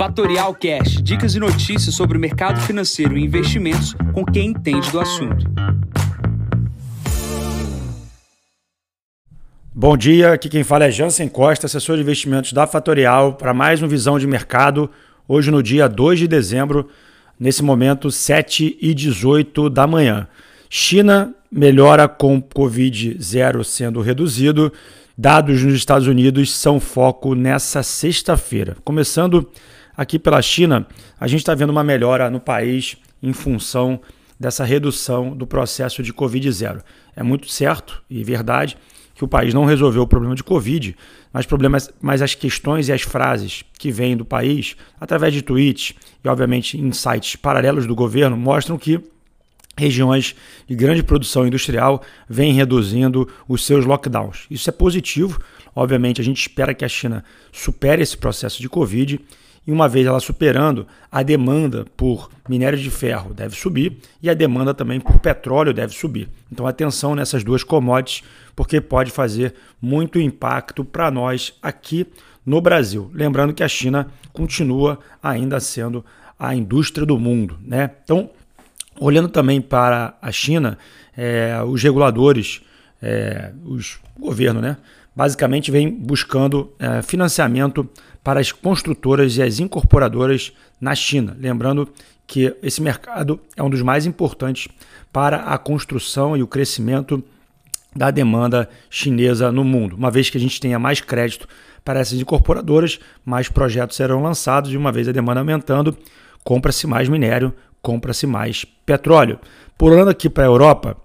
Fatorial Cash, dicas e notícias sobre o mercado financeiro e investimentos com quem entende do assunto. Bom dia, aqui quem fala é Jansen Costa, assessor de investimentos da Fatorial, para mais um Visão de Mercado, hoje no dia 2 de dezembro, nesse momento 7 e 18 da manhã. China melhora com Covid-0 sendo reduzido. Dados nos Estados Unidos são foco nessa sexta-feira. Começando aqui pela China, a gente está vendo uma melhora no país em função dessa redução do processo de Covid-0. É muito certo e verdade que o país não resolveu o problema de Covid, mas, problemas, mas as questões e as frases que vêm do país, através de tweets e, obviamente, insights paralelos do governo, mostram que regiões de grande produção industrial vêm reduzindo os seus lockdowns. Isso é positivo. Obviamente, a gente espera que a China supere esse processo de Covid e uma vez ela superando, a demanda por minério de ferro deve subir e a demanda também por petróleo deve subir. Então, atenção nessas duas commodities, porque pode fazer muito impacto para nós aqui no Brasil. Lembrando que a China continua ainda sendo a indústria do mundo, né? Então, Olhando também para a China, é, os reguladores, é, os governo, né, basicamente vem buscando é, financiamento para as construtoras e as incorporadoras na China. Lembrando que esse mercado é um dos mais importantes para a construção e o crescimento da demanda chinesa no mundo. Uma vez que a gente tenha mais crédito para essas incorporadoras, mais projetos serão lançados e uma vez a demanda aumentando, compra-se mais minério, compra-se mais petróleo. Pulando aqui para a Europa,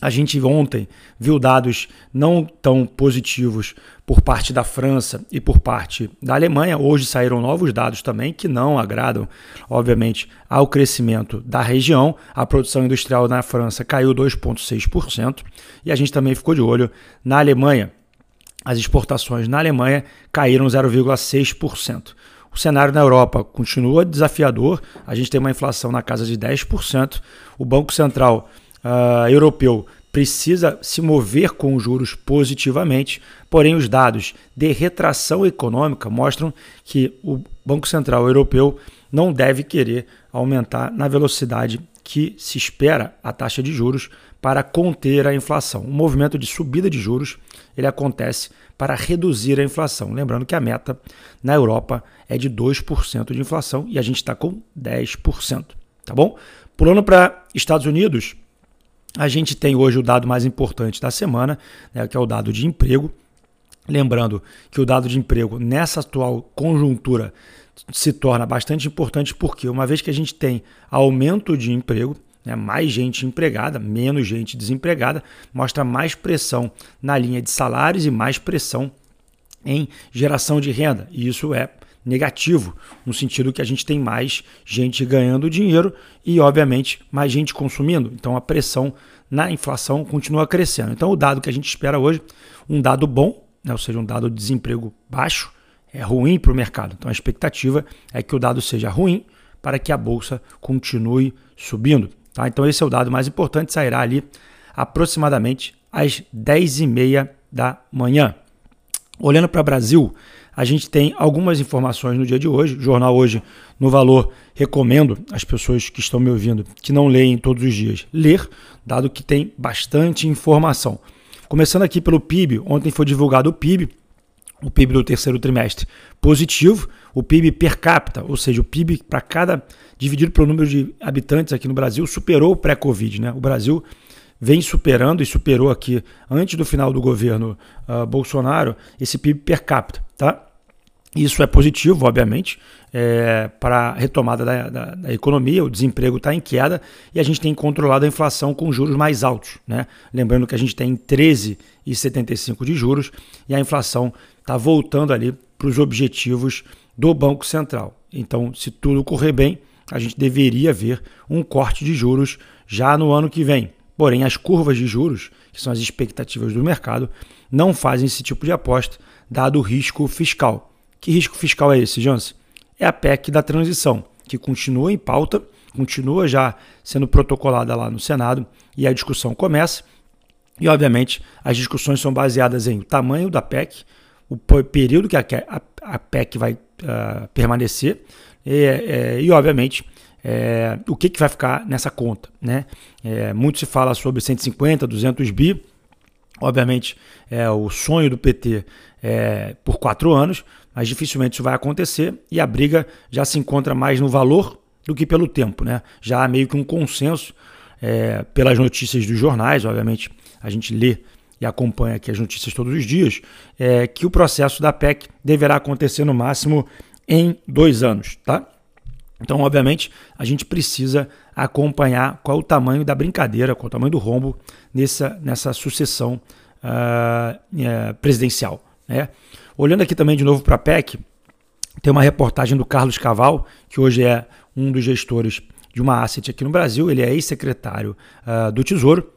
a gente ontem viu dados não tão positivos por parte da França e por parte da Alemanha. Hoje saíram novos dados também que não agradam, obviamente, ao crescimento da região. A produção industrial na França caiu 2,6% e a gente também ficou de olho na Alemanha. As exportações na Alemanha caíram 0,6%. O cenário na Europa continua desafiador, a gente tem uma inflação na casa de 10%. O Banco Central uh, Europeu precisa se mover com os juros positivamente, porém, os dados de retração econômica mostram que o Banco Central Europeu não deve querer aumentar na velocidade que se espera a taxa de juros para conter a inflação. O movimento de subida de juros ele acontece para reduzir a inflação. Lembrando que a meta na Europa é de 2% de inflação e a gente está com 10%. Tá bom? Pulando para Estados Unidos, a gente tem hoje o dado mais importante da semana, né, que é o dado de emprego. Lembrando que o dado de emprego nessa atual conjuntura se torna bastante importante porque, uma vez que a gente tem aumento de emprego, né? mais gente empregada, menos gente desempregada, mostra mais pressão na linha de salários e mais pressão em geração de renda. E isso é negativo, no sentido que a gente tem mais gente ganhando dinheiro e, obviamente, mais gente consumindo. Então a pressão na inflação continua crescendo. Então o dado que a gente espera hoje, um dado bom, né? ou seja, um dado de desemprego baixo, é ruim para o mercado. Então a expectativa é que o dado seja ruim para que a bolsa continue subindo. Tá? Então esse é o dado mais importante, sairá ali aproximadamente às 10h30 da manhã. Olhando para o Brasil, a gente tem algumas informações no dia de hoje. O jornal hoje, no valor, recomendo às pessoas que estão me ouvindo que não leem todos os dias ler, dado que tem bastante informação. Começando aqui pelo PIB, ontem foi divulgado o PIB, o PIB do terceiro trimestre positivo, o PIB per capita, ou seja, o PIB para cada dividido pelo número de habitantes aqui no Brasil superou o pré-Covid, né? O Brasil vem superando e superou aqui antes do final do governo uh, Bolsonaro esse PIB per capita, tá? Isso é positivo, obviamente, é, para a retomada da, da, da, economia. O desemprego está em queda e a gente tem controlado a inflação com juros mais altos. Né? Lembrando que a gente tem 13,75 de juros e a inflação está voltando ali para os objetivos do Banco Central. Então, se tudo correr bem, a gente deveria ver um corte de juros já no ano que vem. Porém, as curvas de juros, que são as expectativas do mercado, não fazem esse tipo de aposta, dado o risco fiscal. Que risco fiscal é esse, Jansen? É a PEC da transição, que continua em pauta, continua já sendo protocolada lá no Senado e a discussão começa. E, obviamente, as discussões são baseadas em o tamanho da PEC, o período que a, PEC vai uh, permanecer e, é, e obviamente, é, o que, que vai ficar nessa conta. Né? É, muito se fala sobre 150, 200 bi. Obviamente, é o sonho do PT é, por quatro anos, mas dificilmente isso vai acontecer e a briga já se encontra mais no valor do que pelo tempo. Né? Já há meio que um consenso é, pelas notícias dos jornais, obviamente a gente lê e acompanha aqui as notícias todos os dias, é, que o processo da PEC deverá acontecer no máximo em dois anos. Tá? Então, obviamente, a gente precisa acompanhar qual o tamanho da brincadeira, qual o tamanho do rombo nessa, nessa sucessão uh, uh, presidencial. Né? Olhando aqui também de novo para a PEC, tem uma reportagem do Carlos Caval, que hoje é um dos gestores de uma asset aqui no Brasil, ele é ex-secretário uh, do Tesouro,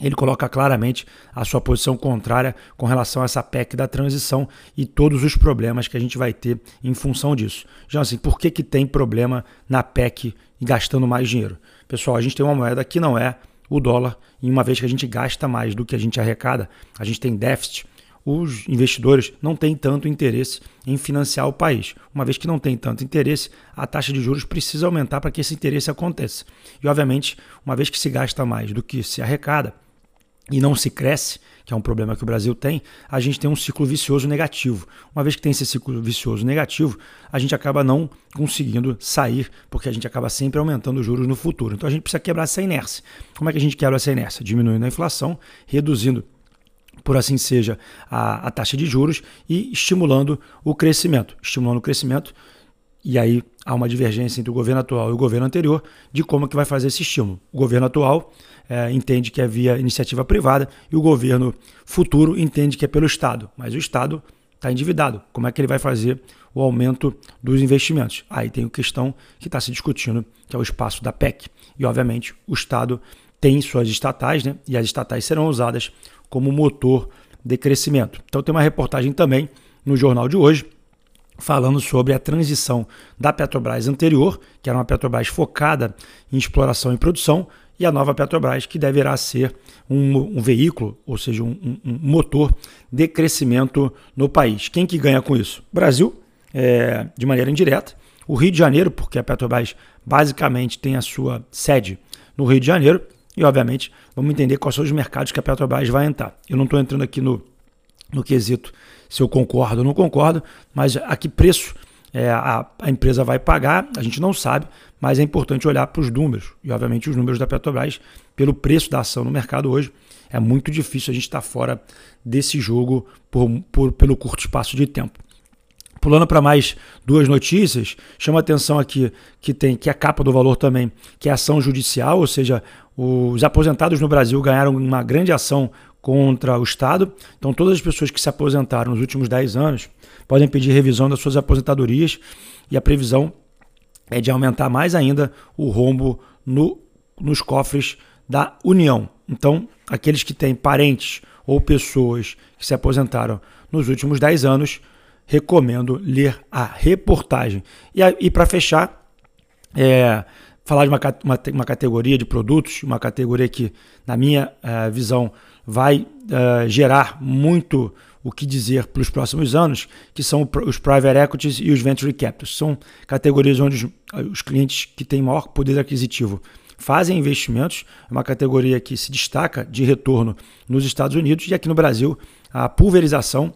ele coloca claramente a sua posição contrária com relação a essa PEC da transição e todos os problemas que a gente vai ter em função disso. Já assim, por que, que tem problema na PEC e gastando mais dinheiro? Pessoal, a gente tem uma moeda que não é o dólar, e uma vez que a gente gasta mais do que a gente arrecada, a gente tem déficit, os investidores não têm tanto interesse em financiar o país. Uma vez que não tem tanto interesse, a taxa de juros precisa aumentar para que esse interesse aconteça. E, obviamente, uma vez que se gasta mais do que se arrecada, e não se cresce, que é um problema que o Brasil tem, a gente tem um ciclo vicioso negativo. Uma vez que tem esse ciclo vicioso negativo, a gente acaba não conseguindo sair, porque a gente acaba sempre aumentando os juros no futuro. Então a gente precisa quebrar essa inércia. Como é que a gente quebra essa inércia? Diminuindo a inflação, reduzindo por assim seja, a, a taxa de juros e estimulando o crescimento. Estimulando o crescimento, e aí há uma divergência entre o governo atual e o governo anterior de como que vai fazer esse estímulo. O governo atual é, entende que é via iniciativa privada e o governo futuro entende que é pelo Estado. Mas o Estado está endividado. Como é que ele vai fazer o aumento dos investimentos? Aí tem a questão que está se discutindo, que é o espaço da PEC. E, obviamente, o Estado tem suas estatais, né? e as estatais serão usadas como motor de crescimento. Então, tem uma reportagem também no jornal de hoje falando sobre a transição da Petrobras anterior, que era uma Petrobras focada em exploração e produção, e a nova Petrobras, que deverá ser um, um veículo, ou seja, um, um, motor de crescimento no país. Quem que ganha com isso? Brasil, é, de maneira indireta. O Rio de Janeiro, porque a Petrobras basicamente tem a sua sede no Rio de Janeiro. E, obviamente, vamos entender quais são os mercados que a Petrobras vai entrar. Eu não estou entrando aqui no, no quesito se eu concordo ou não concordo, mas a que preço é, a, a, empresa vai pagar, a gente não sabe, mas é importante olhar para os números. E, obviamente, os números da Petrobras, pelo preço da ação no mercado hoje, é muito difícil a gente estar fora desse jogo por, por, pelo curto espaço de tempo. Pulando para mais duas notícias, chama atenção aqui que tem que é a capa do valor também, que é ação judicial, ou seja, os aposentados no Brasil ganharam uma grande ação contra o Estado. Então, todas as pessoas que se aposentaram nos últimos 10 anos podem pedir revisão das suas aposentadorias e a previsão é de aumentar mais ainda o rombo no, nos cofres da União. Então, aqueles que têm parentes ou pessoas que se aposentaram nos últimos 10 anos, recomendo ler a reportagem. E, e para fechar, é, falar de uma, uma, uma, categoria de produtos, uma categoria que, na minha uh, visão, vai uh, gerar muito o que dizer para os próximos anos, que são os private equities e os venture capitals. São categorias onde os, os clientes que têm maior poder aquisitivo fazem investimentos, é uma categoria que se destaca de retorno nos Estados Unidos e aqui no Brasil a pulverização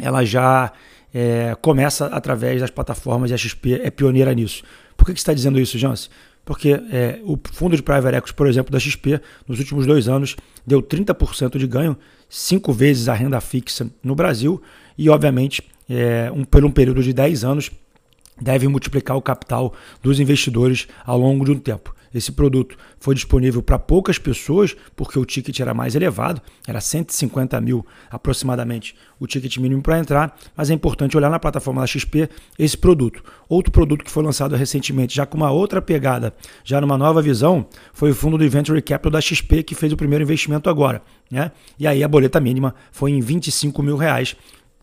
ela já é, começa através das plataformas e a XP é pioneira nisso. Por que, que você está dizendo isso, Jansen? Porque é, o fundo de private equity, por exemplo, da XP, nos últimos dois anos, deu 30% de ganho, cinco vezes a renda fixa no Brasil, e obviamente, é, um, por um período de 10 anos, deve multiplicar o capital dos investidores ao longo de um tempo. Esse produto foi disponível para poucas pessoas, porque o ticket era mais elevado, era 150 mil aproximadamente o ticket mínimo para entrar, mas é importante olhar na plataforma da XP esse produto. Outro produto que foi lançado recentemente, já com uma outra pegada, já numa nova visão, foi o fundo do Venture Capital da XP, que fez o primeiro investimento agora. Né? E aí a boleta mínima foi em 25 mil reais,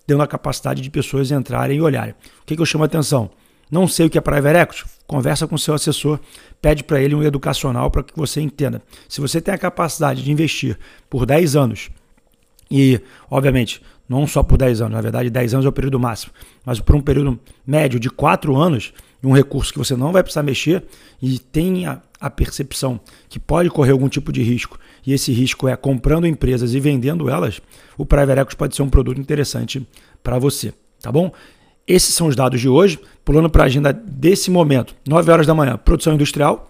dando a capacidade de pessoas entrarem e olharem. O que, que eu chamo a atenção? Não sei o que é private equity? Conversa com seu assessor, pede para ele um educacional para que você entenda. Se você tem a capacidade de investir por 10 anos e, obviamente, não só por 10 anos, na verdade 10 anos é o período máximo, mas por um período médio de 4 anos, um recurso que você não vai precisar mexer e tenha a percepção que pode correr algum tipo de risco, e esse risco é comprando empresas e vendendo elas, o Private Equity pode ser um produto interessante para você, tá bom? Esses são os dados de hoje. Pulando para a agenda desse momento, 9 horas da manhã, produção industrial,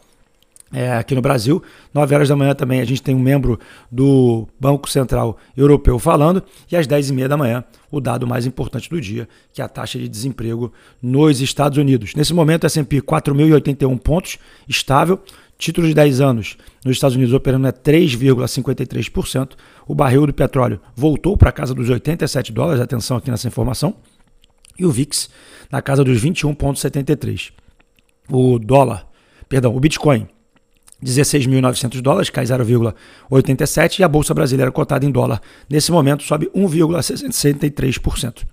é, aqui no Brasil. 9 horas da manhã também a gente tem um membro do Banco Central Europeu falando. E às 10 e meia da manhã, o dado mais importante do dia, que é a taxa de desemprego nos Estados Unidos. Nesse momento, a S&P 4.081 pontos, estável. Título de 10 anos nos Estados Unidos operando é 3,53%. O barril do petróleo voltou para casa dos 87 dólares. Atenção aqui nessa informação. E o VIX na casa dos 21,73. O dólar, perdão, o Bitcoin 16.900 dólares, cai 0,87%, e a Bolsa Brasileira cotada em dólar, nesse momento, sobe 1,63%.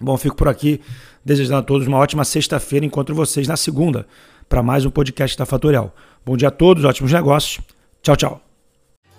Bom, fico por aqui, desejando a todos uma ótima sexta-feira. Encontro vocês na segunda para mais um podcast da Fatorial. Bom dia a todos, ótimos negócios. Tchau, tchau.